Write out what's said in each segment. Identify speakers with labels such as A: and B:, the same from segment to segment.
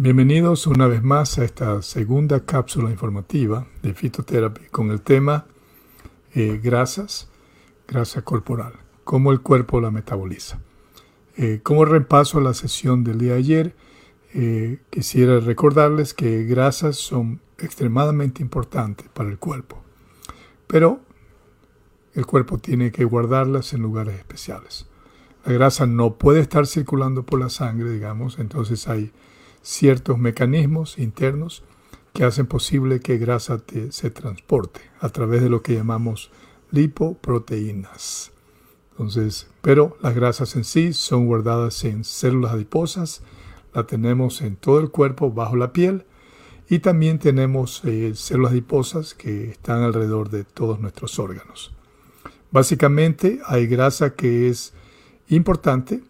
A: Bienvenidos una vez más a esta segunda cápsula informativa de fitoterapia con el tema eh, grasas, grasa corporal, cómo el cuerpo la metaboliza. Eh, como repaso a la sesión del día de ayer, eh, quisiera recordarles que grasas son extremadamente importantes para el cuerpo, pero el cuerpo tiene que guardarlas en lugares especiales. La grasa no puede estar circulando por la sangre, digamos, entonces hay ciertos mecanismos internos que hacen posible que grasa se transporte a través de lo que llamamos lipoproteínas. Entonces, pero las grasas en sí son guardadas en células adiposas, la tenemos en todo el cuerpo bajo la piel y también tenemos eh, células adiposas que están alrededor de todos nuestros órganos. Básicamente hay grasa que es importante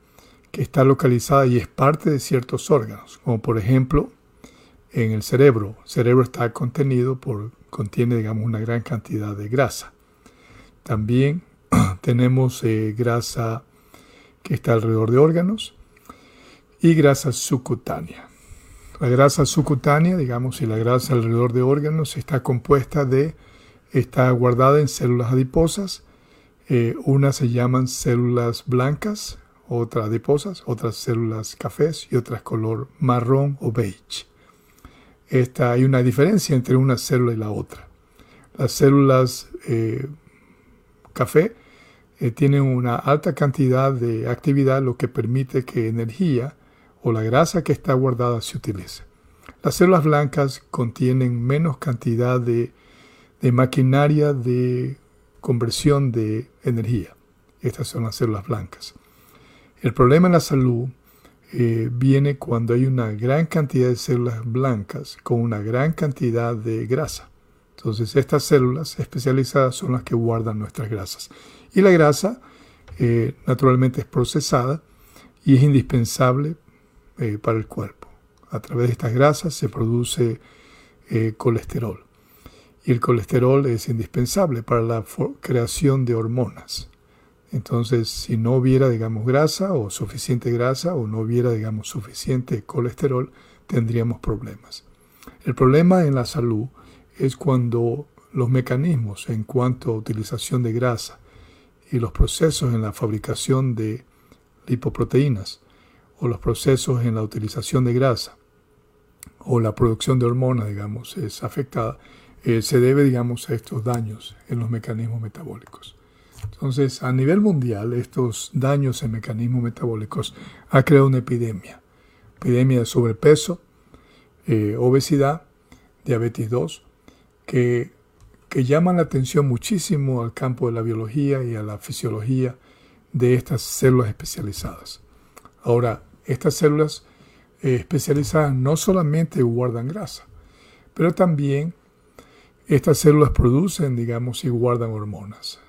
A: que está localizada y es parte de ciertos órganos, como por ejemplo en el cerebro. El cerebro está contenido por, contiene, digamos, una gran cantidad de grasa. También tenemos eh, grasa que está alrededor de órganos y grasa subcutánea. La grasa subcutánea, digamos, y la grasa alrededor de órganos está compuesta de, está guardada en células adiposas. Eh, unas se llaman células blancas, otras adiposas, otras células cafés y otras color marrón o beige. Esta, hay una diferencia entre una célula y la otra. Las células eh, café eh, tienen una alta cantidad de actividad, lo que permite que energía o la grasa que está guardada se utilice. Las células blancas contienen menos cantidad de, de maquinaria de conversión de energía. Estas son las células blancas. El problema en la salud eh, viene cuando hay una gran cantidad de células blancas con una gran cantidad de grasa. Entonces estas células especializadas son las que guardan nuestras grasas. Y la grasa eh, naturalmente es procesada y es indispensable eh, para el cuerpo. A través de estas grasas se produce colesterol. Y el colesterol es indispensable para la creación de hormonas. Entonces, si no hubiera, digamos, grasa o suficiente grasa o no hubiera, digamos, suficiente colesterol, tendríamos problemas. El problema en la salud es cuando los mecanismos en cuanto a utilización de grasa y los procesos en la fabricación de lipoproteínas o los procesos en la utilización de grasa o la producción de hormonas, digamos, es afectada, eh, se debe, digamos, a estos daños en los mecanismos metabólicos. Entonces, a nivel mundial, estos daños en mecanismos metabólicos ha creado una epidemia. Epidemia de sobrepeso, eh, obesidad, diabetes 2, que, que llaman la atención muchísimo al campo de la biología y a la fisiología de estas células especializadas. Ahora, estas células eh, especializadas no solamente guardan grasa, pero también estas células producen, digamos, y guardan hormonas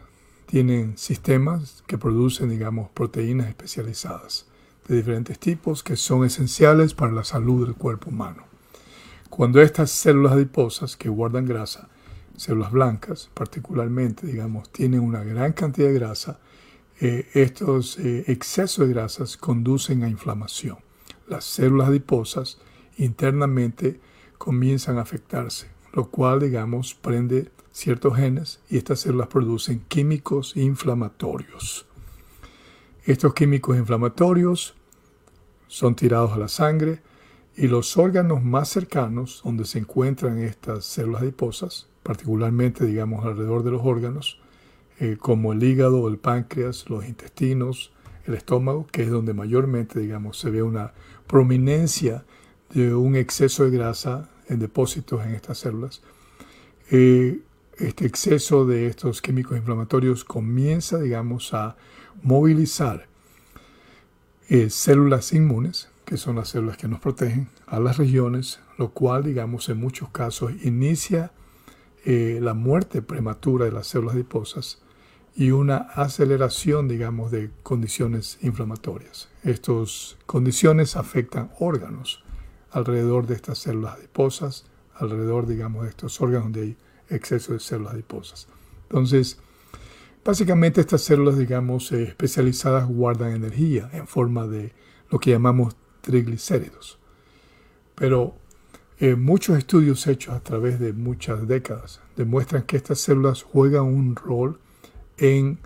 A: tienen sistemas que producen, digamos, proteínas especializadas de diferentes tipos que son esenciales para la salud del cuerpo humano. Cuando estas células adiposas que guardan grasa, células blancas particularmente, digamos, tienen una gran cantidad de grasa, eh, estos eh, excesos de grasas conducen a inflamación. Las células adiposas internamente comienzan a afectarse, lo cual, digamos, prende ciertos genes y estas células producen químicos inflamatorios. Estos químicos inflamatorios son tirados a la sangre y los órganos más cercanos donde se encuentran estas células adiposas, particularmente digamos alrededor de los órganos, eh, como el hígado, el páncreas, los intestinos, el estómago, que es donde mayormente digamos se ve una prominencia de un exceso de grasa en depósitos en estas células. Eh, este exceso de estos químicos inflamatorios comienza, digamos, a movilizar eh, células inmunes, que son las células que nos protegen, a las regiones, lo cual, digamos, en muchos casos inicia eh, la muerte prematura de las células adiposas y una aceleración, digamos, de condiciones inflamatorias. Estas condiciones afectan órganos alrededor de estas células adiposas, alrededor, digamos, de estos órganos donde hay exceso de células adiposas. Entonces, básicamente estas células, digamos, eh, especializadas guardan energía en forma de lo que llamamos triglicéridos. Pero eh, muchos estudios hechos a través de muchas décadas demuestran que estas células juegan un rol en,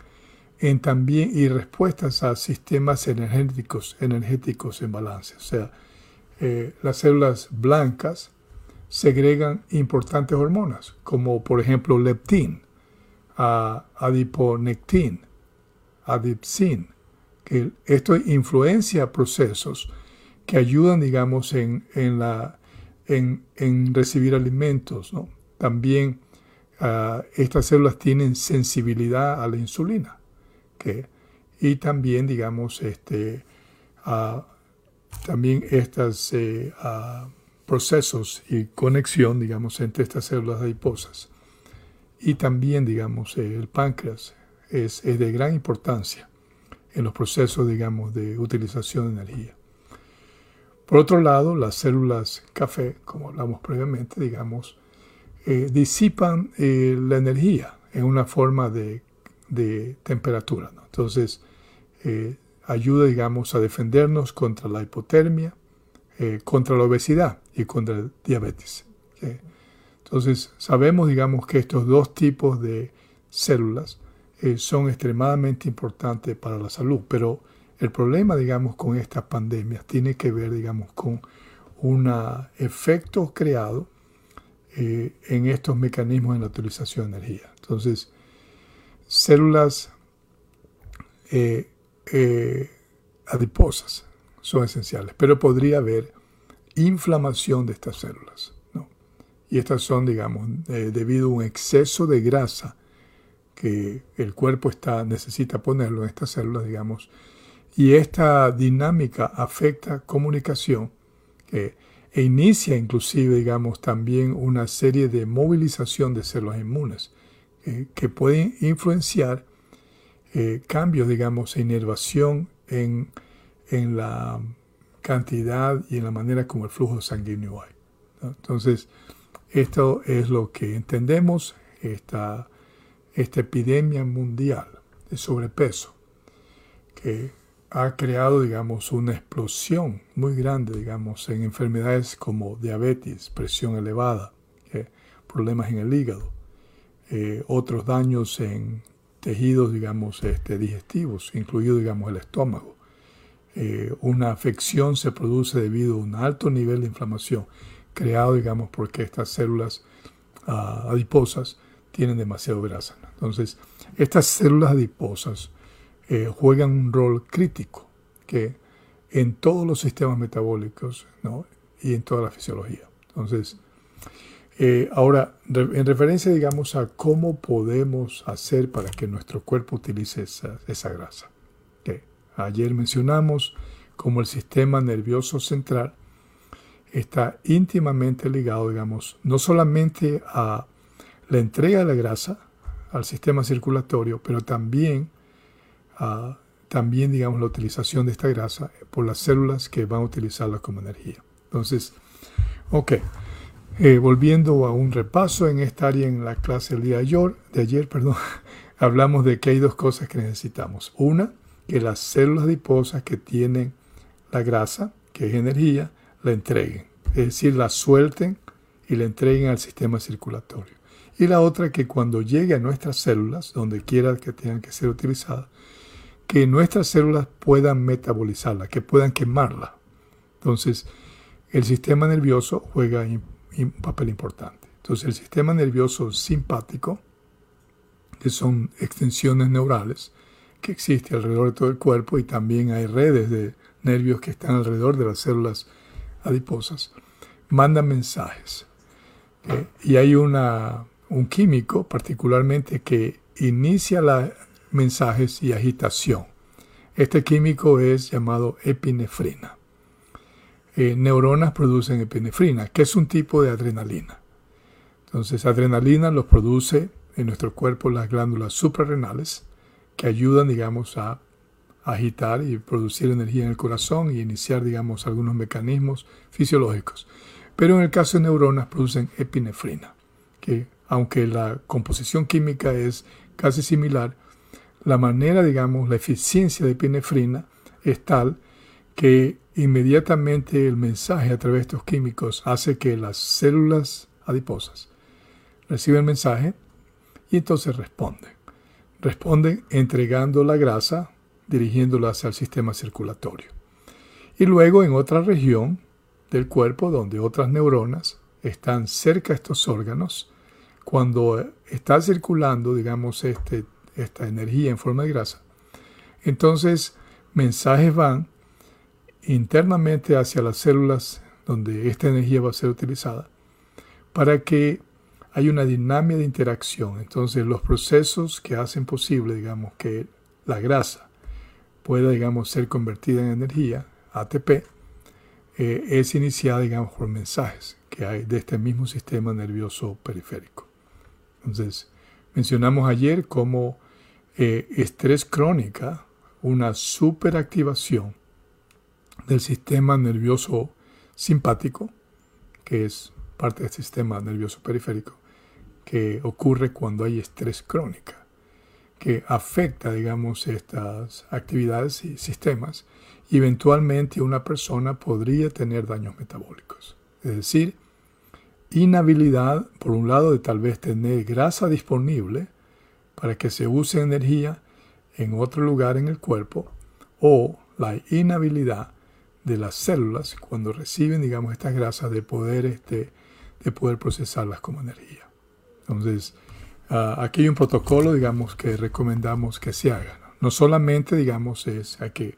A: también y respuestas a sistemas energéticos, energéticos en balance. O sea, eh, las células blancas segregan importantes hormonas, como por ejemplo leptin, adiponectin, adipsin, que esto influencia procesos que ayudan, digamos, en, en, la, en, en recibir alimentos. ¿no? También uh, estas células tienen sensibilidad a la insulina. Que, y también, digamos, este, uh, también estos eh, uh, procesos y conexión, digamos, entre estas células adiposas. Y también, digamos, eh, el páncreas es, de gran importancia en los procesos, digamos, de utilización de energía. Por otro lado, las células café, como hablamos previamente, digamos, eh, disipan eh, la energía en una forma de, temperatura. Entonces, eh, ayuda, digamos, a defendernos contra la hipotermia, contra la obesidad y contra el diabetes. Entonces, sabemos, digamos, que estos dos tipos de células son extremadamente importantes para la salud, pero el problema, digamos, con estas pandemias tiene que ver, digamos, con un efecto creado eh, en estos mecanismos en la utilización de energía. Entonces, células eh, eh, adiposas son esenciales, pero podría haber inflamación de estas células. ¿no? Y estas son, digamos, debido a un exceso de grasa que el cuerpo está, necesita ponerlo en estas células, digamos, y esta dinámica afecta comunicación e inicia inclusive, digamos, también una serie de movilización de células inmunes eh, que pueden influenciar eh, cambios, digamos, e inervación en, en, la cantidad y en la manera como el flujo sanguíneo hay. Entonces, esto es lo que entendemos, esta, esta epidemia mundial de sobrepeso, que ha creado, digamos, una explosión muy grande, digamos, en enfermedades como diabetes, presión elevada, problemas en el hígado, eh, otros daños en tejidos, digamos, este, digestivos, incluido, digamos, el estómago. Eh, una afección se produce debido a un alto nivel de inflamación creado, digamos, porque estas células ah, adiposas tienen demasiado grasa. Entonces, estas células adiposas eh, juegan un rol crítico que en todos los sistemas metabólicos y en toda la fisiología. Entonces, eh, ahora, en referencia, digamos, a cómo podemos hacer para que nuestro cuerpo utilice esa, grasa. Ayer mencionamos cómo el sistema nervioso central está íntimamente ligado, digamos, no solamente a la entrega de la grasa al sistema circulatorio, pero también también, digamos, la utilización de esta grasa por las células que van a utilizarla como energía. Entonces, ok, eh, volviendo a un repaso en esta área en la clase del día de ayer, de ayer perdón, hablamos de que hay dos cosas que necesitamos. Una, que las células adiposas que tienen la grasa, que es energía, la entreguen. Es decir, la suelten y la entreguen al sistema circulatorio. Y la otra, que cuando llegue a nuestras células, donde quiera que tengan que ser utilizadas, que nuestras células puedan metabolizarla, que puedan quemarla. Entonces, el sistema nervioso juega un papel importante. Entonces, el sistema nervioso simpático, que son extensiones neurales, que existe alrededor de todo el cuerpo y también hay redes de nervios que están alrededor de las células adiposas, mandan mensajes. Y hay un químico particularmente que inicia la mensajes y agitación. Este químico es llamado epinefrina. Eh, neuronas producen epinefrina, que es un tipo de adrenalina. Entonces, adrenalina los produce en nuestro cuerpo las glándulas suprarrenales, que ayudan, digamos, a agitar y producir energía en el corazón y iniciar, digamos, algunos mecanismos fisiológicos. Pero en el caso de neuronas producen epinefrina, que aunque la composición química es casi similar, la manera, digamos, la eficiencia de epinefrina es tal que inmediatamente el mensaje a través de estos químicos hace que las células adiposas reciben el mensaje y entonces responden. Responden entregando la grasa, dirigiéndola hacia el sistema circulatorio. Y luego en otra región del cuerpo donde otras neuronas están cerca de estos órganos, cuando está circulando, digamos, este, esta energía en forma de grasa, entonces mensajes van internamente hacia las células donde esta energía va a ser utilizada para que haya una dinámica de interacción. Entonces los procesos que hacen posible, digamos, que la grasa pueda, digamos, ser convertida en energía, ATP, eh, es iniciada, digamos, por mensajes que hay de este mismo sistema nervioso periférico. Entonces, mencionamos ayer como eh, estrés crónica, una superactivación del sistema nervioso simpático, que es parte del sistema nervioso periférico, que ocurre cuando hay estrés crónica, que afecta, digamos, estas actividades y sistemas, y eventualmente una persona podría tener daños metabólicos. Es decir, inhabilidad, por un lado, de tal vez tener grasa disponible para que se use energía en otro lugar en el cuerpo, o la inhabilidad de las células cuando reciben, digamos, estas grasas de poder, este, de poder procesarlas como energía. Entonces, ah, aquí hay un protocolo, digamos, que recomendamos que se haga. No, solamente, digamos, es hay que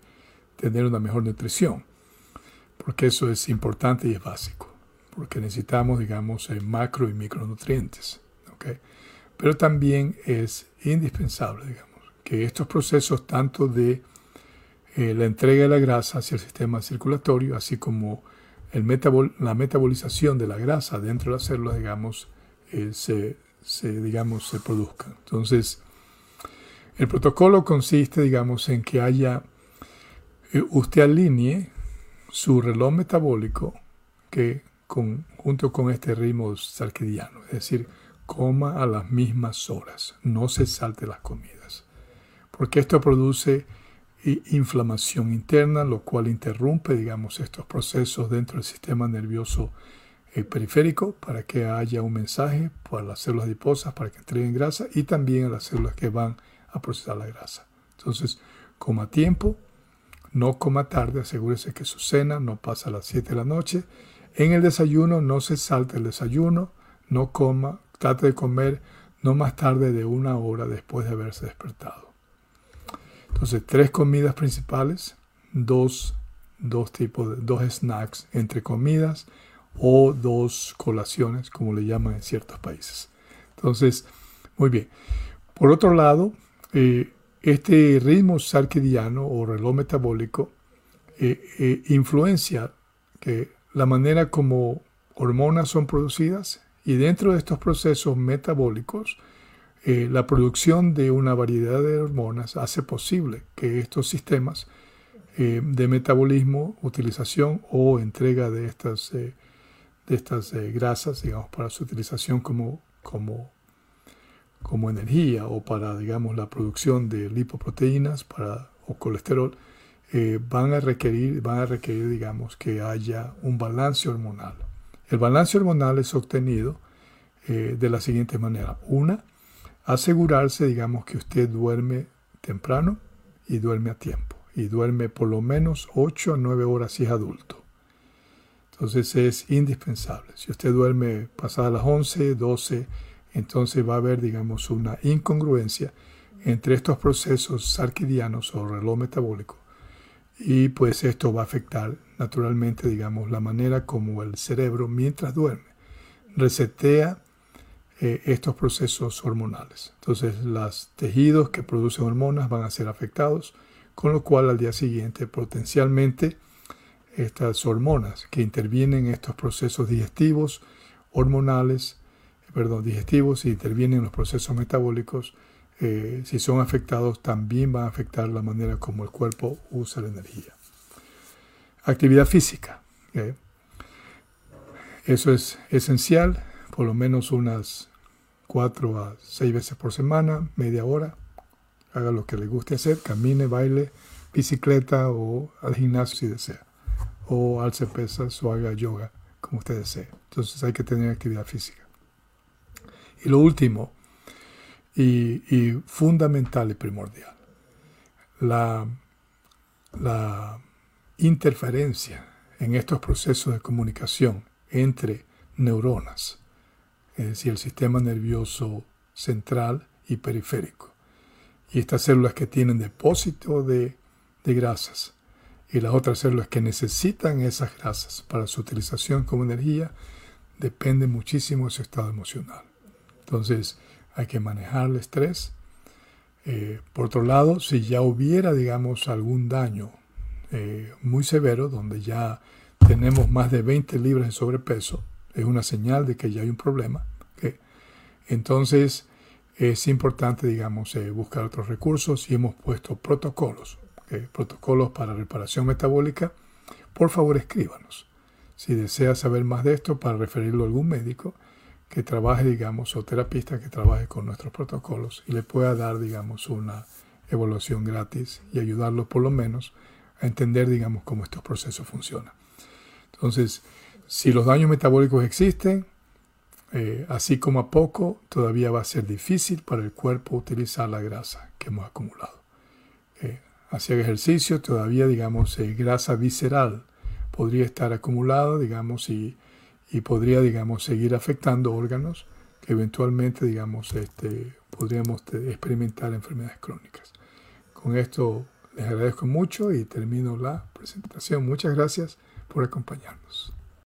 A: tener una mejor nutrición, porque eso es importante y es básico, porque necesitamos, digamos, eh, macro y micronutrientes. ¿okay? Pero también es indispensable, digamos, que estos procesos tanto de eh, la entrega de la grasa hacia el sistema circulatorio, así como el la metabolización de la grasa dentro de las células, digamos, eh, se, digamos, se produzcan. Entonces, el protocolo consiste, digamos, en que haya, eh, usted alinee su reloj metabólico que junto con este ritmo circadiano, es decir, coma a las mismas horas, no se salte las comidas, porque esto produce inflamación interna, lo cual interrumpe, digamos, estos procesos dentro del sistema nervioso eh, periférico para que haya un mensaje para las células adiposas para que entreguen grasa y también a las células que van a procesar la grasa. Entonces, coma tiempo, no coma tarde, asegúrese que su cena no pasa a las 7 de la noche. En el desayuno no se salte el desayuno, no coma, trate de comer no más tarde de una hora después de haberse despertado. Entonces, tres comidas principales, dos, dos tipos dos snacks entre comidas o dos colaciones, como le llaman en ciertos países. Entonces, muy bien. Por otro lado, eh, este ritmo circadiano o reloj metabólico eh, eh, influencia la manera como hormonas son producidas y dentro de estos procesos metabólicos eh, la producción de una variedad de hormonas hace posible que estos sistemas de metabolismo, utilización o entrega de estas, eh, de estas grasas, digamos, para su utilización como, como, como energía o para, digamos, la producción de lipoproteínas para, o colesterol, van, a requerir, van a requerir, digamos, que haya un balance hormonal. El balance hormonal es obtenido de la siguiente manera. Una, asegurarse, digamos, que usted duerme temprano y duerme a tiempo. Y duerme por lo menos 8 a 9 horas si es adulto. Entonces es indispensable. Si usted duerme pasadas las 11, 12, entonces va a haber, digamos, una incongruencia entre estos procesos sarquidianos o reloj metabólico. Y pues esto va a afectar naturalmente, digamos, la manera como el cerebro, mientras duerme, resetea eh, estos procesos hormonales. Entonces, los tejidos que producen hormonas van a ser afectados, con lo cual al día siguiente potencialmente estas hormonas que intervienen en estos procesos digestivos, hormonales, perdón, digestivos y intervienen en los procesos metabólicos, eh, si son afectados también van a afectar la manera como el cuerpo usa la energía. Actividad física. Eso es esencial por lo menos unas cuatro a seis veces por semana, media hora. Haga lo que le guste hacer, camine, baile, bicicleta o al gimnasio si desea. O alce pesas o haga yoga, como usted desee. Entonces hay que tener actividad física. Y lo último, y, fundamental y primordial, la, interferencia en estos procesos de comunicación entre neuronas, es decir, el sistema nervioso central y periférico. Y estas células que tienen depósito de, de grasas y las otras células que necesitan esas grasas para su utilización como energía, dependen muchísimo de su estado emocional. Entonces hay que manejar el estrés. Eh, por otro lado, si ya hubiera, digamos, algún daño eh, muy severo, donde ya tenemos más de 20 libras de sobrepeso, es una señal de que ya hay un problema. Entonces es importante, digamos, eh, buscar otros recursos y hemos puesto protocolos, protocolos para reparación metabólica. Por favor, escríbanos. Si desea saber más de esto, para referirlo a algún médico que trabaje, digamos, o terapista que trabaje con nuestros protocolos y le pueda dar, digamos, una evaluación gratis y ayudarlo por lo menos a entender, digamos, cómo estos procesos funcionan. Entonces, si los daños metabólicos existen, eh, así como a poco, todavía va a ser difícil para el cuerpo utilizar la grasa que hemos acumulado. Eh, hacia ejercicio, todavía, digamos, eh, grasa visceral podría estar acumulada, digamos, y, y, podría, digamos, seguir afectando órganos que eventualmente, digamos, este, podríamos experimentar enfermedades crónicas. Con esto les agradezco mucho y termino la presentación. Muchas gracias por acompañarnos.